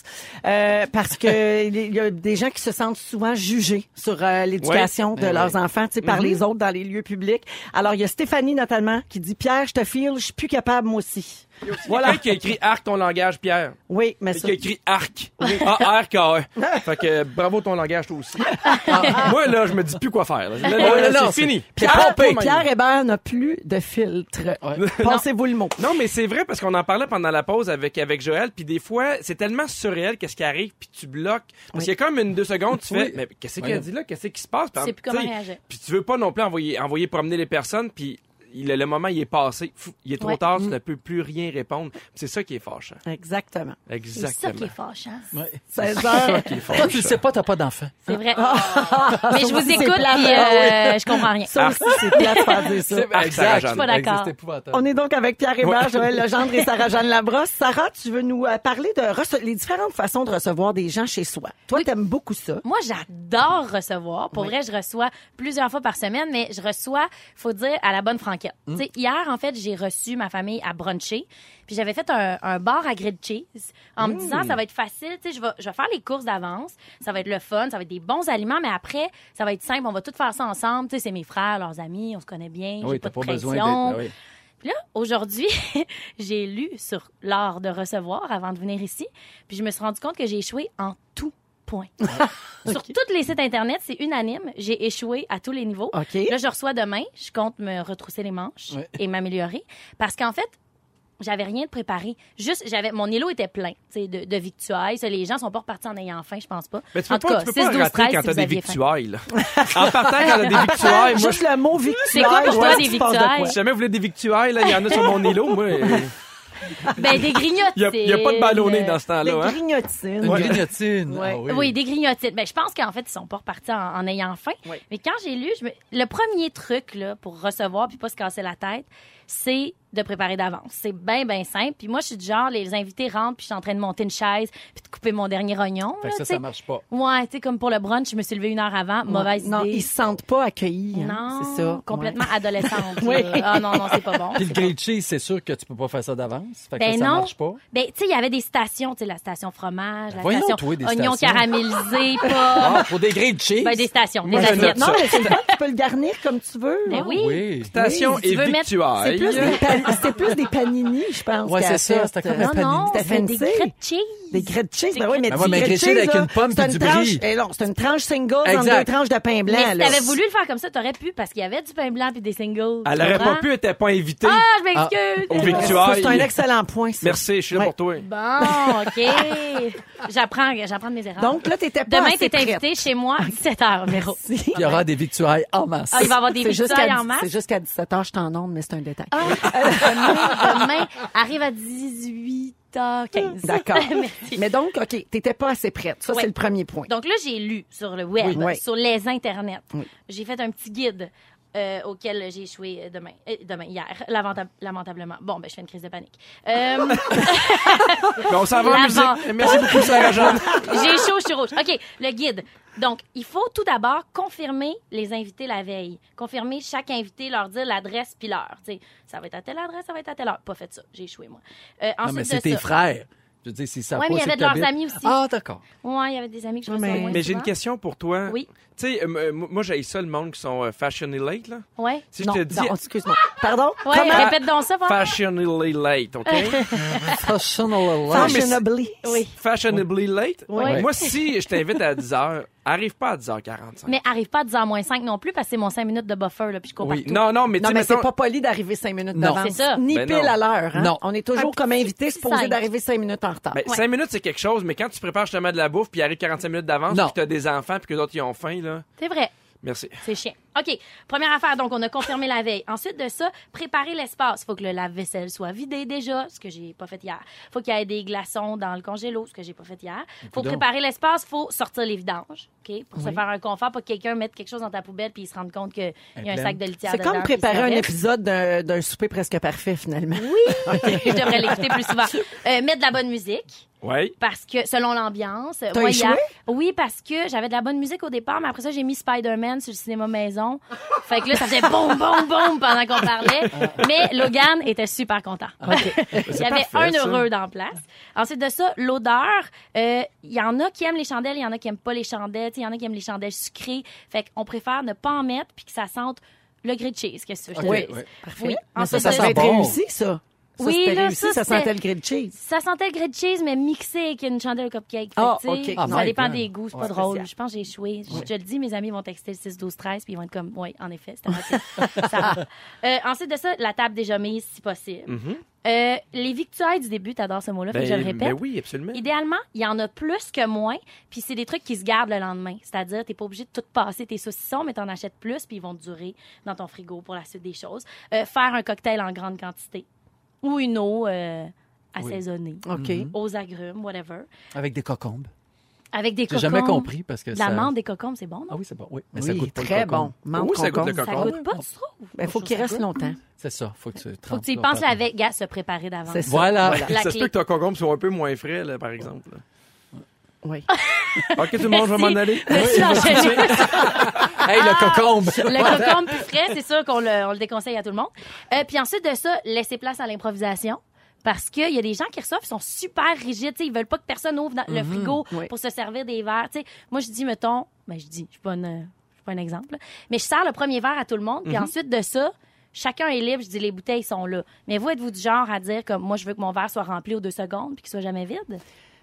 euh, parce que il y a des gens qui se sentent souvent jugés sur euh, l'éducation de Ben leurs enfants, tu sais, par les autres dans les lieux publics. Alors, il y a Stéphanie notamment qui dit, Pierre, je te file, je suis plus capable moi aussi. Voilà. Quelqu'un qui a écrit arc ton langage, Pierre. Oui, mais ça... qui a écrit arc. A-R-K-E. fait que bravo ton langage, toi aussi. Moi, là, je me dis plus quoi faire. là. Là, là, Ouais, là, non, c'est fini. Pierre, Pompé. Pierre Hébert n'a plus de filtre. Passez-vous le mot. Non, mais c'est vrai parce qu'on en parlait pendant la pause avec, avec Joël, puis des fois, c'est tellement surréel qu'est-ce qui arrive, puis tu bloques. Parce qu'il y a comme une deux secondes, tu fais, Oui. mais qu'est-ce qu'elle dit là? Qu'est-ce qui se passe? Tu sais plus comment réagir. Puis tu veux pas non plus envoyer, envoyer promener les personnes, puis il- le moment, il est passé. Fou, Il est trop Ouais. tard, tu ne peux plus rien répondre. C'est ça qui est fâchant. Exactement. C'est ça Exactement. qui est fâchant. Ouais. 16 heures. Toi, tu le sais pas, t'as pas d'enfant. C'est vrai. Mais je vous c'est écoute plate. puis euh, je comprends rien. Ça aussi, c'est plate de faire dire ça. Ah, Jeanne. Je suis pas d'accord. C'est. On est donc avec Pierre Hébert, Joël Legendre et Sarah-Jeanne Labrosse. Sarah, tu veux nous euh, parler de les différentes façons de recevoir des gens chez soi. Toi, Oui. t'aimes beaucoup ça. Moi, j'adore recevoir. Pour vrai, je reçois plusieurs fois par semaine, mais je reçois, faut dire, à la bonne franquette. Sais, hier, en fait, j'ai reçu ma famille à bruncher. Puis j'avais fait un, un bar à grilled cheese en me disant, ça va être facile. Tu sais, je vais, je vais faire les courses d'avance. Ça va être le fun. Ça va être des bons aliments, mais après, ça va être simple. On va tout faire ça ensemble. Tu sais, c'est mes frères, leurs amis. On se connaît bien. Oui, j'ai pas pas de besoin pression. ben. Puis là, aujourd'hui, j'ai lu sur l'art de recevoir avant de venir ici, puis je me suis rendu compte que j'ai échoué en tout point. Sur tous les sites Internet, c'est unanime. J'ai échoué à tous les niveaux. OK. Là, je reçois demain. Je compte me retrousser les manches Ouais. et m'améliorer. Parce qu'en fait, j'avais rien de préparé. Juste, j'avais, mon îlot était plein, tu sais, de, de victuailles. Ça, les gens sont pas repartis en ayant faim, je pense pas. Mais tu peux en tout pas, cas, tu peux 6, pas 12, rater 13, quand si t'as des victuailles, là. en partant, quand t'as des victuailles, moi, Juste le mot victuaille. C'est quoi pour toi, ouais, des de victuailles? Si jamais vous voulez des victuailles, là, il y en a sur mon îlot, moi. Ben, des grignotines. Il y a, pas de ballonné dans ce temps-là, hein? grignotines. Une grignotine. Ouais. Ah oui. Oui, des grignotines. Ben, je pense qu'en fait, ils sont pas repartis en, en ayant faim. Oui. Mais quand j'ai lu, je me- le premier truc là, pour recevoir puis pas se casser la tête, c'est de préparer d'avance. C'est bien, bien simple. Puis moi, je suis du genre, les invités rentrent puis je suis en train de monter une chaise puis de couper mon dernier oignon. Fait là, que ça, ça marche pas. Ouais, tu sais, comme pour le brunch, je me suis levée une heure avant. Mauvaise Non, idée. ils se sentent pas accueillis. hein, Non, c'est ça. complètement Ouais. adolescente. Oui. Ah non, non, c'est pas bon. Puis le grilled cheese, c'est sûr que tu peux pas faire ça d'avance. Fait que Ben ça non. marche pas. Ben, tu sais, il y avait des stations, tu sais, la station fromage, la Voyons, station toi, des oignons stations. caramélisés, pas. Ah, pour des grilled cheese? Ben, des stations, des Moi, assiettes. Non, mais c'est tu peux le garnir comme tu veux. Ben hein. oui. Station si tu et C'est victuailles. plus, des pan- c'est plus des panini, je pense. Ouais, c'est ça, c'était comme Non, un panini. non, C'était c'est des grilled cheese. Des grilled cheese, ben oui, mais Ben ouais, mais grilled grilled cheese avec là, une pomme c'est puis du tranche- brie. eh non, c'est une tranche single entre Exact. deux tranches de pain blanc. Mais si t'avais voulu le faire comme ça, t'aurais pu, parce qu'il y avait du pain blanc puis des singles. Elle aurait pas pu, elle était pas invitée. Ah, je m'excuse. Au Ça, victuailles. C'est un excellent point. Merci, je suis là pour toi. Bon, OK. J'apprends, j'apprends de mes erreurs. Donc là, t'étais pas Demain, t'es invité chez moi à 17h, Véro. Merci. Il y aura des victuailles en masse. Ah, il va y avoir des jusqu'à en masse. c'est jusqu'à 17h, je t'en onde, mais c'est un détail. Ah, demain, demain, arrive à 18h15. D'accord. Merci. Mais donc, OK, t'étais pas assez prête. Ça, Ouais. c'est le premier point. Donc là, j'ai lu sur le web. Oui. sur les internets. Oui. J'ai fait un petit guide euh, auquel j'ai échoué euh, demain, euh, demain hier, lamenta- lamentablement. Bon, ben je fais une crise de panique. Euh, Mais on s'en va musique. Merci beaucoup, Sarah Jeanne. j'ai chaud, je suis rouge. OK, le guide. Donc, il faut tout d'abord confirmer les invités la veille. Confirmer chaque invité, leur dire l'adresse puis l'heure. Tu sais, ça va être à telle adresse, ça va être à telle heure. Pas fait ça, j'ai échoué, moi. Euh, Non, mais c'est tes ça- frères. Je veux dire, si ça Ouais, mais il y avait de leurs amis aussi. Ah, d'accord. Ouais, il y avait des amis que je reçois Mais- moins Mais j'ai une question pour toi. Oui. Tu sais, euh, euh, moi, j'ai ça, le monde qui sont euh, fashionably late, là. Ouais. Si je te dis non, excuse-moi. Pardon? Comment? répète donc ça, Paul. fashionably late, OK? Fashionable Fashionably. Oui. fashionably late? Oui. Moi, si je t'invite à 10h, arrive pas à 10h45. Mais arrive pas à 10h moins 5 non plus parce que c'est mon 5 minutes de buffer, là, puis je cours Oui. partout. Non, non, mais tu Non, c'est pas poli d'arriver cinq minutes Non. d'avance. C'est ça. Ni Ben pile non. à l'heure. Hein? Non. On est toujours Un comme invité supposé d'arriver cinq minutes en retard. Ben, 5 minutes, c'est quelque chose, mais quand tu prépares justement de la bouffe, puis arrive 45 minutes d'avance, puis que t'as des enfants, puis que d'autres, ils ont faim, là. C'est vrai. Merci. C'est chiant. OK. Première affaire, donc, on a confirmé la veille. Ensuite de ça, préparer l'espace. Il faut que le lave-vaisselle soit vidé déjà, ce que j'ai pas fait hier. faut qu'il y ait des glaçons dans le congélo, ce que j'ai pas fait hier. faut préparer l'espace, faut sortir les vidanges, OK? Pour se faire un confort, pas que quelqu'un mette quelque chose dans ta poubelle puis il se rende compte qu'il y a un pleine. sac de litière C'est dedans, comme puis il préparer un épisode d'un d'un souper presque parfait, finalement. Oui! je devrais l'écouter plus souvent. Euh, mettre de la bonne musique. Ouais. Parce que, selon l'ambiance. T'as échoué? Oui, parce que j'avais de la bonne musique au départ, mais après ça, j'ai mis Spider-Man sur le cinéma maison. Fait que là, ça faisait boum, boum, boum pendant qu'on parlait. mais Logan était super content. Il y avait parfait, un ça. heureux dans la place. Ensuite de ça, l'odeur. euh, Il y en a qui aiment les chandelles, il y en a qui aiment pas les chandelles. Il y en a qui aiment les chandelles sucrées. Fait qu'on préfère ne pas en mettre puis que ça sente le grilled cheese. Qu'est-ce que je te Oui, dis? oui. Oui. Mais ça, ça va être bon. réussi, ça. Ça, Oui, là, réussi, ça, ça sentait le grilled cheese. Ça sentait le grilled cheese, mais mixé avec une chandelle au cupcake. Fait Ah, que, tu sais, ok. Ah, Ça my dépend des goûts, c'est pas Ouais. drôle. Spécial. Je pense que j'ai échoué. Je, je le dis, mes amis vont texter le 6, 12, 13, puis ils vont être comme, oui, en effet, c'était. Ça. Euh, ensuite de ça, la table déjà mise, si possible. Euh, les victuailles du début, t'adores ce mot-là, je le répète. ben oui, absolument. Idéalement, il y en a plus que moins, puis c'est des trucs qui se gardent le lendemain. C'est-à-dire, t'es pas obligé de tout passer tes saucissons, mais t'en achètes plus, puis ils vont te durer dans ton frigo pour la suite des choses. Euh, faire un cocktail en grande quantité ou une eau euh, assaisonnée OK. aux agrumes, whatever, Avec des cocombes. avec des J'ai cocombes. jamais compris parce que ça... La menthe des cocombes, c'est bon, non? Ah oui, c'est bon. Oui, mais Oui, ça goûte pas très le cocombe. bon. Menthe Oui, ça goûte le concombre. Ça cocombe. goûte pas, tu trouves? Ben, faut qu'il reste longtemps. C'est ça. Faut que tu Faut trempes que tu y penses longtemps. avec, gars, se préparer d'avance. C'est ça. Voilà. La ça se clé. peut que ton concombre soit un peu moins frais, là, par exemple. là. Oui. OK, tout le monde, je vais m'en aller. Merci d'enchaîner. Hey, le cocombe! Le cocombe plus frais, c'est sûr qu'on le, on le déconseille à tout le monde. Euh, puis ensuite de ça, laisser place à l'improvisation. Parce qu'il y a des gens qui reçoivent, ils sont super rigides. tu sais, Ils veulent pas que personne ouvre dans- le frigo oui. pour se servir des verres. Tu sais, moi, je dis, mettons, ben, je dis, je suis pas, une- je suis pas un exemple, là. mais je sers le premier verre à tout le monde. Puis ensuite de ça, chacun est libre. Je dis, les bouteilles sont là. Mais vous, êtes-vous du genre à dire, comme moi, je veux que mon verre soit rempli aux deux secondes puis qu'il soit jamais vide?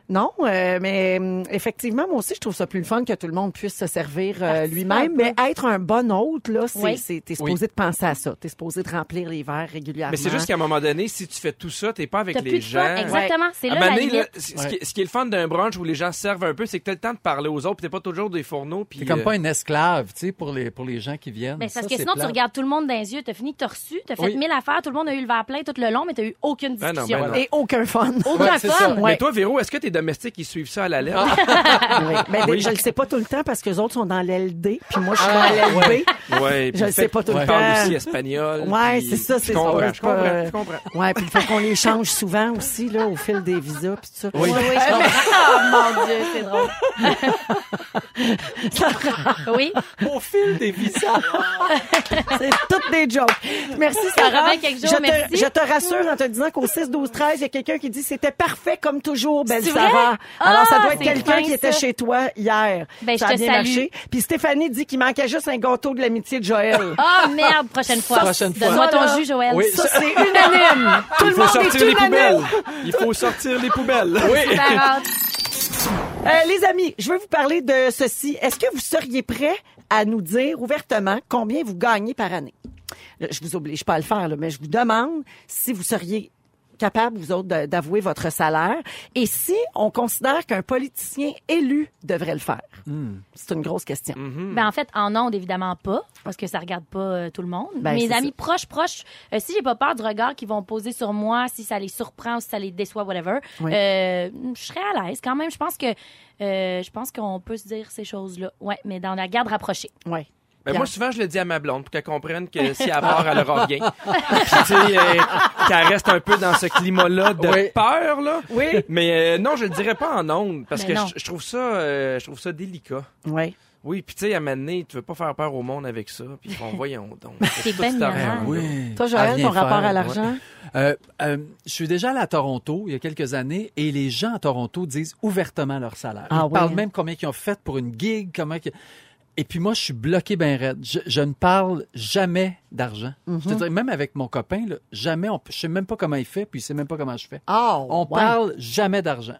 Non, euh, mais hum, effectivement, moi aussi, je trouve ça plus le fun que tout le monde puisse se servir euh, lui-même. Mais être un bon hôte, là, c'est, Oui. c'est- t'es supposé de penser à ça. T'es supposé de remplir les verres régulièrement. Mais c'est juste qu'à un moment donné, si tu fais tout ça, t'es pas avec T'as les plus de gens. fun. Exactement. C'est À là un la moment donné, là, ce, qui, ce qui est le fun d'un brunch où les gens servent un peu, c'est que t'as le temps de parler aux autres, puis t'es pas toujours des fourneaux. Puis C'est comme euh, pas un esclave, tu sais, pour les, pour les gens qui viennent. Ben, c'est parce Ça, que sinon, tu regardes tout le monde dans les yeux, t'as fini, t'as reçu, t'as fait Oui. mille affaires, tout le monde a eu le verre plein tout le long, mais t'as eu aucune Ben non, discussion. ben non. Et aucun fun. Aucun fun. ça. Mais toi, Véro, est-ce que tes domestiques, ils suivent ça à la lettre? Oui. Ben, Je le sais pas tout le temps parce que les autres sont dans l'LD, puis moi, je suis dans l'LB. Ouais. puis Je le sais pas tout le temps. aussi espagnol. Ouais, puis- c'est ça, Je c'est comprends, ça. je comprends, je comprends. Ouais, puis il faut qu'on les change souvent aussi, là, au fil des visas, puis tout ça. Oui, oui, je comprends. Oh mon Dieu, c'est drôle. oui, Au fil des visas. C'est toutes des jokes. Merci, Sarah. je, te, merci. je te rassure en te disant qu'au 6, 12, 13, il y a quelqu'un qui dit c'était parfait comme toujours, belle Sarah. Vrai? Alors, ça Ah, doit être quelqu'un qui était chez toi hier. Ben, ça je a te bien salue. marché. Puis Stéphanie dit qu'il manquait juste un gâteau de l'amitié de Joël. Oh merde, prochaine fois. Prochaine fois. Donne-moi ton jus, Joël. Oui. Ça, c'est unanime. Tout Il le faut monde est sortir les unanime. poubelles. Il faut sortir les poubelles. Oui. Euh, les amis, je veux vous parler de ceci. Est-ce que vous seriez prêts à nous dire ouvertement combien vous gagnez par année? Là, Je vous oblige pas à le faire, là, mais je vous demande si vous seriez capable, vous autres, d'avouer votre salaire et si on considère qu'un politicien élu devrait le faire? C'est une grosse question. Ben, en fait, en ondes, évidemment pas, parce que ça regarde pas euh, tout le monde. Ben, Mes amis ça. proches, proches, euh, si j'ai pas peur du regard qu'ils vont poser sur moi, si ça les surprend ou si ça les déçoit, whatever, Oui. euh, je serais à l'aise quand même. Je pense que euh, je pense qu'on peut se dire ces choses-là. Ouais, mais dans la garde rapprochée. Ouais. Ben, moi, souvent, je le dis à ma blonde pour qu'elle comprenne que si elle part, elle aura rien. Puis, tu sais, euh, qu'elle reste un peu dans ce climat-là de Oui. peur, là. Oui. Mais euh, non, je le dirais pas en ondes, parce que je, je trouve ça, euh, je trouve ça délicat. Ouais. Oui, puis tu sais, à donné, tu veux pas faire peur au monde avec ça, puis ils font, voyons donc. C'est argent-là. Oui. Toi, Joël, ton rapport faire, à l'argent? Euh, euh, je suis déjà allé à Toronto il y a quelques années et les gens à Toronto disent ouvertement leur salaire. Ah Ils oui, parlent hein? même combien ils ont fait pour une gig, comment que... Et puis moi, je suis bloqué ben raide. Je, je ne parle jamais d'argent. Mhm. Je te dirais, même avec mon copain, là, jamais, on, je sais même pas comment il fait, puis il sait même pas comment je fais. Oh, On ouais. parle jamais d'argent.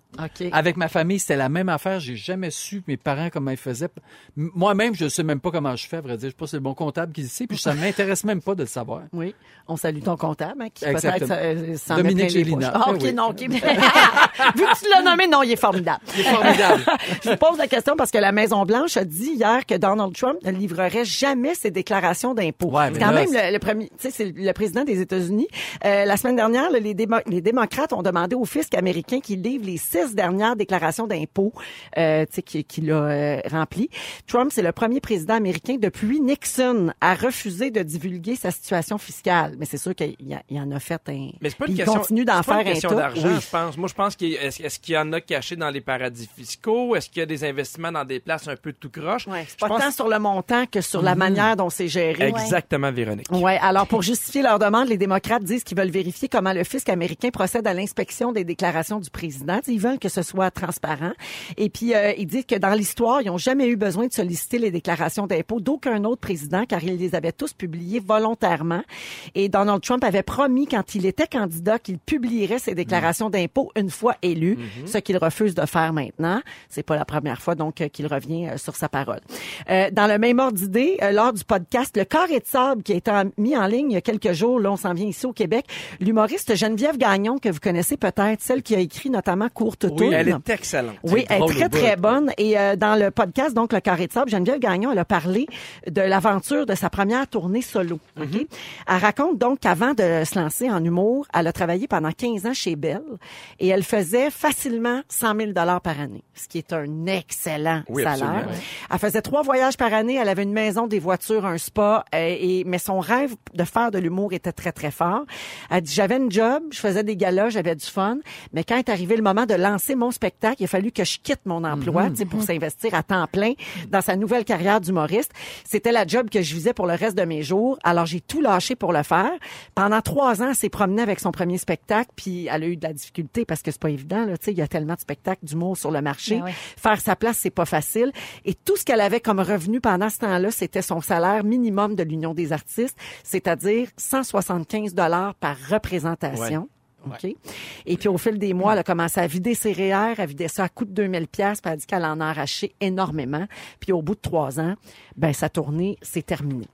Avec ma famille, c'était la même affaire. J'ai jamais su mes parents comment ils faisaient. Moi-même, je sais même pas comment je fais, à vrai dire. Je sais pas si c'est le bon comptable qui le sait, puis ça m'intéresse même pas de le savoir. Oui. On salue ton comptable, hein, qui peut-être euh, Dominique Gélina. Ah, Ben OK, oui. non, OK. Vu que tu l'as nommé, non, il est formidable. C'est formidable. Je vous pose la question parce que la Maison-Blanche a dit hier que Donald Trump ne livrerait jamais ses déclarations d'impôts. Ouais, même le, le premier, tu sais, c'est le président des États-Unis. Euh, la semaine dernière, là, les, démo- les démocrates ont demandé au fisc américain qu'il livre les six dernières déclarations d'impôts, euh, tu sais, qu'il a euh, remplies. Trump, c'est le premier président américain depuis Nixon à refuser de divulguer sa situation fiscale. Mais c'est sûr qu'il y, il en a fait un. Mais c'est pas une il question, continue d'en c'est pas faire une question d'argent, Oui. je pense. Moi, je pense qu'il est-ce, qu'il y en a cachés dans les paradis fiscaux? Est-ce qu'il y a des investissements dans des places un peu tout croche? Ouais, pas pense- tant sur le montant que sur la manière dont c'est géré. Exactement, Véronique. Ouais, alors pour justifier leur demande, les démocrates disent qu'ils veulent vérifier comment le fisc américain procède à l'inspection des déclarations du président. Ils veulent que ce soit transparent. Et puis, euh, ils disent que dans l'histoire, ils n'ont jamais eu besoin de solliciter les déclarations d'impôts d'aucun autre président, car ils les avaient tous publiées volontairement. Et Donald Trump avait promis, quand il était candidat, qu'il publierait ses déclarations d'impôts une fois élu, ce qu'il refuse de faire maintenant. C'est pas la première fois, donc, euh, qu'il revient euh, sur sa parole. Euh, dans le même ordre d'idée, euh, lors du podcast Le Carré de sable qui a été mis en ligne il y a quelques jours, là, on s'en vient ici au Québec, l'humoriste Geneviève Gagnon, que vous connaissez peut-être, celle qui a écrit notamment Courte Oui. Elle est excellente. Oui, elle est très, très bonne. Et euh, dans le podcast, donc, Le Carré de sable, Geneviève Gagnon, elle a parlé de l'aventure de sa première tournée solo. OK? Mm-hmm. Elle raconte donc qu'avant de se lancer en humour, elle a travaillé pendant 15 ans chez Bell et elle faisait facilement 100 000 par année, ce qui est un excellent Oui, salaire. absolument. Elle faisait trois voyages par année, elle avait une maison, des voitures, un spa, euh, et, mais son rêve de faire de l'humour était très, très fort. Elle dit, j'avais une job, je faisais des galas, j'avais du fun, mais quand est arrivé le moment de lancer mon spectacle, il a fallu que je quitte mon emploi, tu sais, pour s'investir à temps plein dans sa nouvelle carrière d'humoriste. C'était la job que je visais pour le reste de mes jours, alors j'ai tout lâché pour le faire. Pendant trois ans, elle s'est promenée avec son premier spectacle, puis elle a eu de la difficulté parce que c'est pas évident, là, tu sais, il y a tellement de spectacles d'humour sur le marché. Ben ouais. Faire sa place, c'est pas facile. Et tout ce qu'elle avait comme revenu pendant ce temps-là, c'était son salaire minimum de l'Union des artistes, c'est-à-dire 175 dollars par représentation. OK? Et puis, au fil des mois, elle a commencé à vider ses REER, à vider ça à coût de 2000 pièces, puis elle a dit qu'elle en a arraché énormément. Puis, au bout de trois ans, ben sa tournée s'est terminée.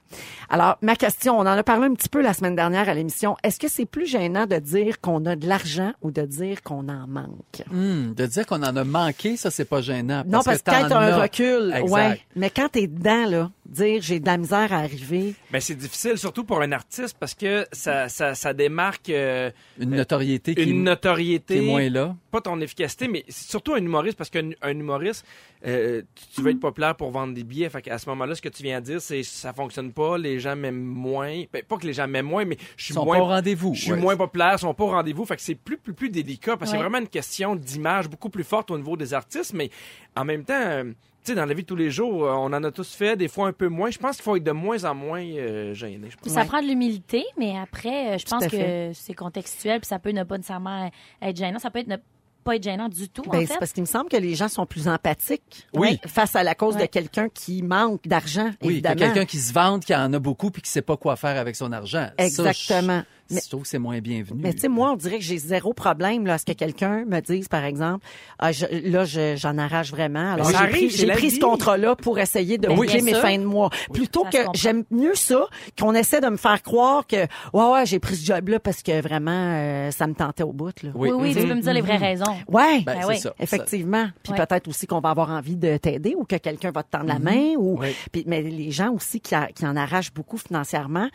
Alors, ma question, on en a parlé un petit peu la semaine dernière à l'émission. Est-ce que c'est plus gênant de dire qu'on a de l'argent ou de dire qu'on en manque? Hmm, de dire qu'on en a manqué, ça, c'est pas gênant. non, parce que, quand t'as un recul, Exact. ouais. Mais quand t'es dedans, là, dire j'ai de la misère à arriver. Ben, c'est difficile, surtout pour un artiste, parce que ça, ça, ça démarque euh, Une notoriété qui, une notoriété. qui est moins là. Pas ton efficacité, mais c'est surtout un humoriste, parce qu'un un humoriste, euh, tu- veux être populaire pour vendre des billets. Fait qu'à ce moment-là, ce que tu viens de dire, c'est ça fonctionne pas, les gens m'aiment moins. Ben, pas que les gens m'aiment moins, mais je suis moins pas au rendez-vous. Je suis ouais. moins populaire, ils sont pas au rendez-vous. Fait que c'est plus, plus, plus délicat parce que Ouais. c'est vraiment une question d'image beaucoup plus forte au niveau des artistes. Mais en même temps, euh, tu sais, dans la vie de tous les jours, euh, on en a tous fait, des fois un peu moins. Je pense qu'il faut être de moins en moins euh, gêné. ça Ouais. prend de l'humilité, mais après, je à pense que c'est contextuel, puis ça peut ne pas nécessairement être gênant. Ça peut être ne pas être gênant du tout, en Ben, fait. c'est parce qu'il me semble que les gens sont plus empathiques Oui. face à la cause de quelqu'un qui manque d'argent, Oui, que quelqu'un qui se vante, qui en a beaucoup, puis qui sait pas quoi faire avec son argent. Ça, Exactement. je, Mais- je trouve que c'est moins bienvenu. Mais tu sais, moi, on dirait que j'ai zéro problème là, à ce que quelqu'un me dise, par exemple, ah, je- là, je- j'en arrache vraiment. Alors, j'ai pris, c'est j'ai la pris vie. ce contrat-là pour essayer de Ben, boucler bien mes fins de mois. Plutôt ça que comprend. j'aime mieux ça qu'on essaie de me faire croire que, ouais, ouais, j'ai pris ce job-là parce que vraiment, euh, ça me tentait au bout. Là. Oui. Oui, oui, tu peux me dire les vraies raisons. Ouais. Ben, Ben ça. Effectivement. Puis Ouais. peut-être aussi qu'on va avoir envie de t'aider ou que quelqu'un va te tendre la main. Ou... Puis, mais les gens aussi qui, a- qui en arrachent beaucoup financièrement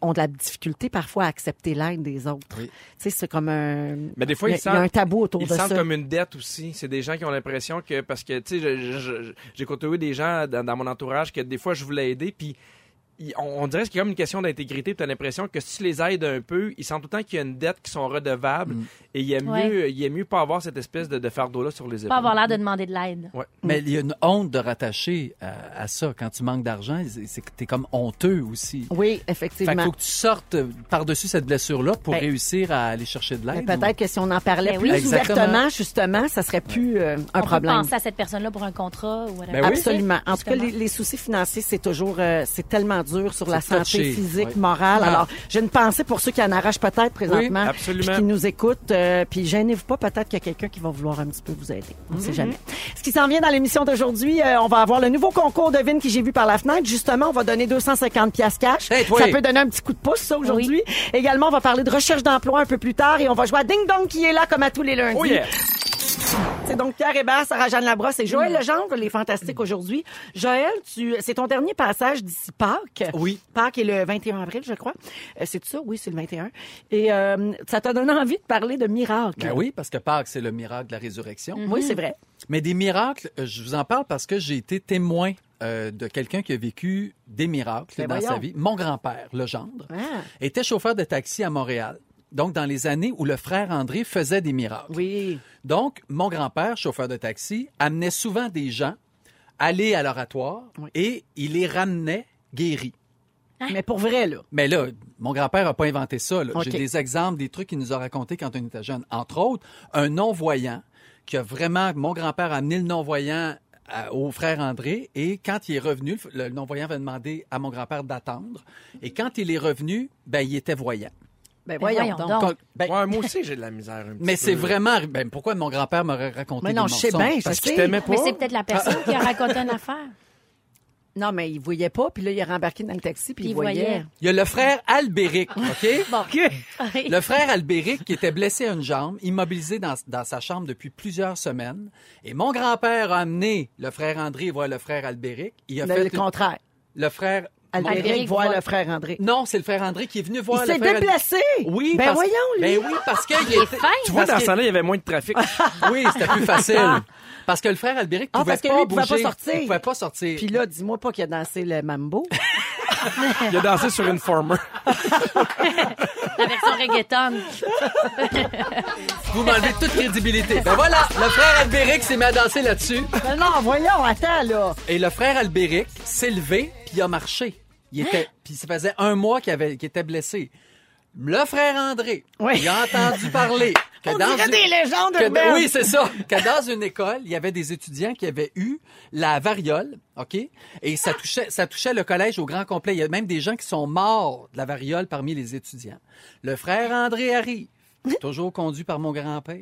ont de la difficulté parfois à accepter l'aide des autres. Oui. Tu sais, c'est comme un... Mais des fois, il y a, ils a un sentent- tabou autour Ils de sentent ça. comme une dette aussi. C'est des gens qui ont l'impression que parce que tu sais, j'ai côtoyé des gens dans, dans mon entourage que des fois je voulais aider puis on, on dirait que c'est comme une question d'intégrité. Tu as l'impression que si tu les aides un peu, ils sentent tout le temps qu'il y a une dette qui sont redevables Mm. et il est Ouais. mieux, il mieux pas avoir cette espèce de, de fardeau-là sur les épaules. Pas avoir l'air de demander de l'aide. Ouais. Mais il y a une honte de rattacher à, à ça. Quand tu manques d'argent, c'est que t'es comme honteux aussi. Oui, Fait effectivement. qu'il faut que tu sortes par-dessus cette blessure-là pour Ben, réussir à aller chercher de l'aide. peut-être que si on en parlait Ben plus oui. Exactement. ouvertement, justement, ça serait plus euh, un On peut problème. penser à cette personne-là pour un contrat ou. Ben oui. Absolument. En tout cas, les soucis financiers, c'est toujours, euh, c'est tellement dur sur la santé touché, physique, oui. morale. Ah. Alors, j'ai une pensée pour ceux qui en arrachent peut-être présentement, Oui, qui nous écoutent. euh, puis gênez-vous pas, peut-être qu'il y a quelqu'un qui va vouloir un petit peu vous aider. On Mm-hmm. sait jamais. Ce qui s'en vient dans l'émission d'aujourd'hui, euh, on va avoir le nouveau concours de Vin qui j'ai vu par la fenêtre. Justement, on va donner 250 pièces cash. Hey, ça peut donner un petit coup de pouce, ça, aujourd'hui. Également, on va parler de recherche d'emploi un peu plus tard et on va jouer à Ding Dong qui est là comme à tous les lundis. Oh yeah! C'est donc Pierre Hébert, Sarah-Jeanne Labrosse et Joël Legendre, les fantastiques aujourd'hui. Joël, tu, c'est ton dernier passage d'ici Pâques. Oui. Pâques est le 21 avril, je crois. Euh, c'est ça? Oui, c'est le 21. Et euh, ça t'a donné envie de parler de miracles. Ben oui, parce que Pâques, c'est le miracle de la résurrection. Oui, c'est vrai. Mais des miracles, euh, je vous en parle parce que j'ai été témoin euh, de quelqu'un qui a vécu des miracles Ben dans sa vie. Mon grand-père, le gendre, Ah, était chauffeur de taxi à Montréal. Donc, dans les années où le frère André faisait des miracles. oui. Donc, mon grand-père, chauffeur de taxi, amenait souvent des gens aller à l'oratoire Oui. et il les ramenait guéris. Mais pour vrai, là. Mais là, mon grand-père n'a pas inventé ça. là. OK. J'ai des exemples, des trucs qu'il nous a racontés quand on était jeune. Entre autres, un non-voyant qui a vraiment... Mon grand-père a amené le non-voyant à- au frère André et quand il est revenu, le le non-voyant avait demandé à mon grand-père d'attendre. Et quand il est revenu, ben, il était voyant. Ben, Ben voyons, voyons donc. donc. Ben, Ouais, moi aussi j'ai de la misère un petit mais c'est vraiment... Ben, pourquoi mon grand-père m'aurait raconté Mais des non, je sais mensonges? bien, je Parce qu'il sais. t'aimait pas. Mais c'est peut-être la personne qui a raconté une affaire. Non, mais il voyait pas, puis là, il est rembarqué dans le taxi, puis il il voyait. voyait. Il y a le frère Albéric, OK? Bon. Le frère Albéric, qui était blessé à une jambe, immobilisé dans, dans sa chambre depuis plusieurs semaines. Et mon grand-père a amené le frère André voir le frère Albéric. Il a Le, fait le contraire. le frère... Albéric Albéric voit voit- le frère André. Non, c'est le frère André qui est venu Il voir s'est le frère... Al- déplacé! Oui, Ben parce... voyons, lui. Ben oui, parce qu'il Il est était... fin. Tu vois, dans que- ce temps-là, il y avait moins de trafic. Oui, c'était plus facile. Parce que le frère Albéric Ah, pouvait parce que pas lui, il pouvait bouger. pas sortir. Il pouvait pas sortir. Puis là, dis-moi pas qu'il a dansé le mambo. Il a dansé sur une former. La version reggaeton. Vous m'enlevez toute crédibilité. Ben voilà, le frère Albéric s'est mis à danser là-dessus. Mais non, voyons, attends, là. Et le frère Albéric s'est levé puis il a marché. Il était, puis ça faisait un mois qu'il avait, qu'il était blessé. Le frère André, Oui. il a entendu parler que On dans une- des légendes que- oui, c'est ça. Que dans une école, il y avait des étudiants qui avaient eu la variole, OK? Et ça touchait, ça touchait le collège au grand complet. Il y a même des gens qui sont morts de la variole parmi les étudiants. Le frère André arrive. Toujours conduit par mon grand-père.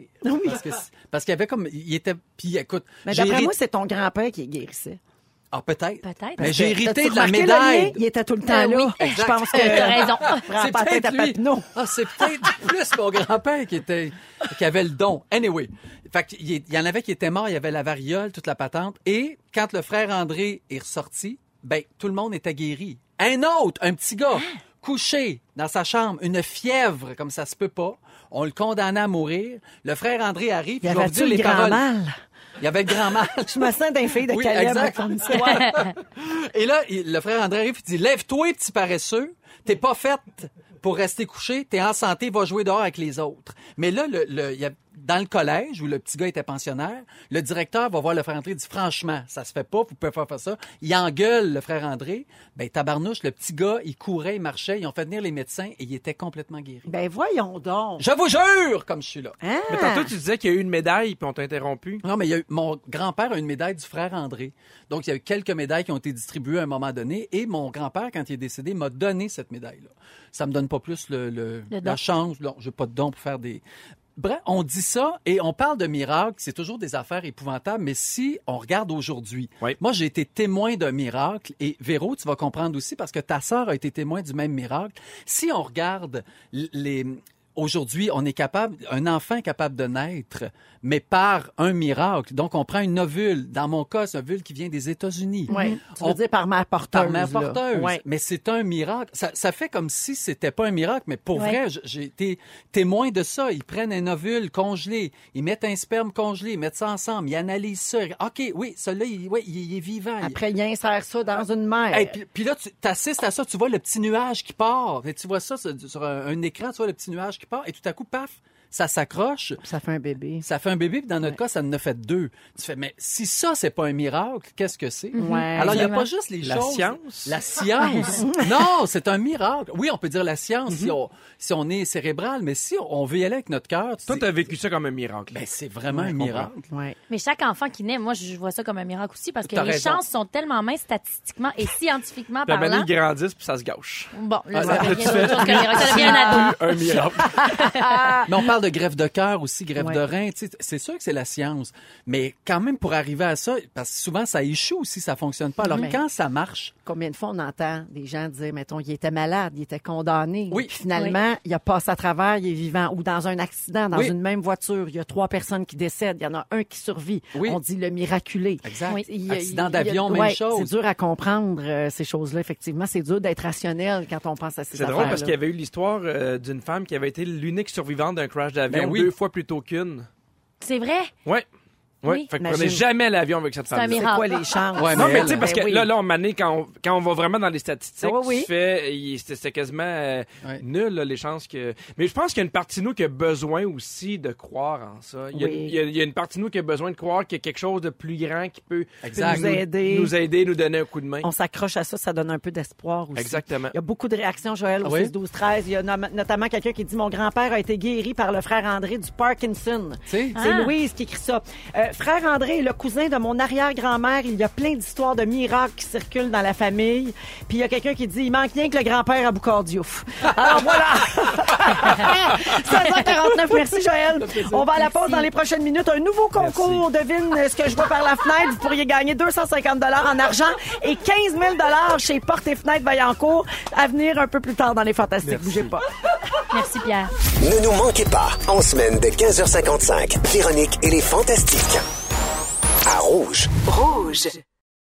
Parce que parce qu'il y avait comme il était puis écoute, Mais d'après moi, c'est ton grand-père qui guérissait. Ah peut-être. Peut-être. Mais j'ai hérité de la médaille. Il était tout le temps Euh, là. oui, Je pense que T'as raison. Tête à lui. Ah, c'est peut-être plus mon grand-père qui était, qui avait le don. Anyway. Fait qu'il y- il y en avait qui étaient morts, il y avait la variole, toute la patente. Et quand le frère André est ressorti, ben, tout le monde était guéri. Un autre, un petit gars, couché dans sa chambre, une fièvre, comme ça se peut pas. On le condamnait à mourir. Le frère André arrive, Il dire le les grand paroles. mal? Il y avait le grand mal. Je me sens d'un fille de Oui, Caleb. exact. comme ça. Et là, il- le frère André arrive et dit Lève-toi, petit paresseux. T'es pas faite pour rester couché. T'es en santé, va jouer dehors avec les autres. Mais là, le, le- il y a- dans le collège où le petit gars était pensionnaire, le directeur va voir le frère André et dit Franchement, ça se fait pas, vous pouvez pas faire ça. Il engueule le frère André. Ben, tabarnouche, le petit gars, il courait, il marchait. Ils ont fait venir les médecins et il était complètement guéri. Ben voyons donc. Je vous jure, comme je suis là. Hein? Mais tantôt, tu disais qu'il y a eu une médaille, puis on t'a interrompu. Non, mais il y a eu, mon grand-père a une médaille du frère André. Donc, il y a eu quelques médailles qui ont été distribuées à un moment donné. Et mon grand-père, quand il est décédé, m'a donné cette médaille-là. Ça me donne pas plus le, le- Le don. la chance. Non, j'ai pas de don pour faire des... Bref, on dit ça et on parle de miracles. C'est toujours des affaires épouvantables. Mais si on regarde aujourd'hui, Oui. moi, j'ai été témoin d'un miracle. Et Véro, tu vas comprendre aussi parce que ta sœur a été témoin du même miracle. Si on regarde les... Aujourd'hui, on est capable, un enfant est capable de naître, mais par un miracle. Donc, on prend une ovule. Dans mon cas, c'est un ovule qui vient des États-Unis. Oui. Tu veux On- dire par mère porteuse. par mère porteuse. Ouais. Mais c'est un miracle. Ça, ça fait comme si c'était pas un miracle, mais pour vrai, j'ai été témoin de ça. Ils prennent un ovule congelé, ils mettent un sperme congelé, ils mettent ça ensemble, ils analysent ça. OK, oui, celui-là, il, ouais, il, il est vivant. Après, il insère ça dans une mer. Hey, puis, puis là, tu assistes à ça, tu vois le petit nuage qui part. Et tu vois ça sur, sur un, un écran, tu vois le petit nuage qui part, et tout à coup, paf, ça s'accroche. Ça fait un bébé. Ça fait un bébé, puis dans notre cas, ça en a fait deux. Tu fais, mais si ça, c'est pas un miracle, qu'est-ce que c'est? Ouais. Alors, il n'y a pas juste les La choses. science? La science. non, c'est un miracle. Oui, on peut dire la science si, on, si on est cérébral, mais si on veut y aller avec notre cœur, tu Toi, dis, t'as vécu ça comme un miracle. ben, c'est vraiment Ouais, un miracle. Ouais. Mais chaque enfant qui naît, moi, je vois ça comme un miracle aussi parce que les raison. chances sont tellement minces statistiquement et scientifiquement parlant. donné, ils grandissent, puis ça se gâche. Bon, là, Ah, ça là, devient tu autre fais- chose qu'un miracle. Ça devient un ado. Un miracle. Mais on parle de greffe de cœur aussi, greffe Ouais. de rein. C'est sûr que c'est la science. Mais quand même, pour arriver à ça, parce que souvent, ça échoue si ça fonctionne pas. Alors, Mais- quand ça marche, Combien de fois on entend des gens dire, mettons, il était malade, il était condamné. Oui. Puis finalement, il a passé à travers, il est vivant. Ou dans un accident, dans Oui. une même voiture, il y a trois personnes qui décèdent, il y en a un qui survit. Oui. On dit le miraculé. exact. Oui. Il y a- Accident d'avion, même ouais, chose. C'est dur à comprendre euh, ces choses-là, effectivement. C'est dur d'être rationnel quand on pense à ces C'est affaires drôle parce qu'il y avait eu l'histoire euh, d'une femme qui avait été l'unique survivante d'un crash d'avion Ben oui. deux fois plus tôt qu'une. C'est vrai? Ouais. Oui. Fait que prenez jamais l'avion avec cette un femme. C'est miracle. quoi les chances? Ouais, Non, mais tu sais, parce Ben que oui. là, là, on mané, quand on, quand on va vraiment dans les statistiques, Ah oui, c'était quasiment euh, Ouais. nul, là, les chances que... Mais je pense qu'il y a une partie de nous qui a besoin aussi de croire en ça. Il y a, Oui. il y a- il y a une partie de nous qui a besoin de croire qu'il y a quelque chose de plus grand qui peut. Nous aider. nous aider, nous donner un coup de main. On s'accroche à ça, ça donne un peu d'espoir aussi. Exactement. Il y a beaucoup de réactions, Joël, au Ah oui? 6, 12, 13. Il y a notamment quelqu'un qui dit Mon grand-père a été guéri par le frère André du Parkinson. Tu sais? C'est Ah. Louise qui écrit ça. Euh, frère André est le cousin de mon arrière-grand-mère. Il y a plein d'histoires de miracles qui circulent dans la famille. Puis il y a quelqu'un qui dit Il manque rien que le grand-père à Boucardiouf. Alors voilà 16h49, merci Joël. On va à la pause dans les prochaines minutes. Un nouveau concours. Devine ce que je vois par la fenêtre. Vous pourriez gagner 250 en argent et 15 000 chez Porte et Fenêtre Vaillancourt. À venir un peu plus tard dans les Fantastiques. Bougez pas. Merci, Pierre. Ne nous manquez pas, en semaine de 15h55, Véronique et les Fantastiques. À Rouge. Rouge.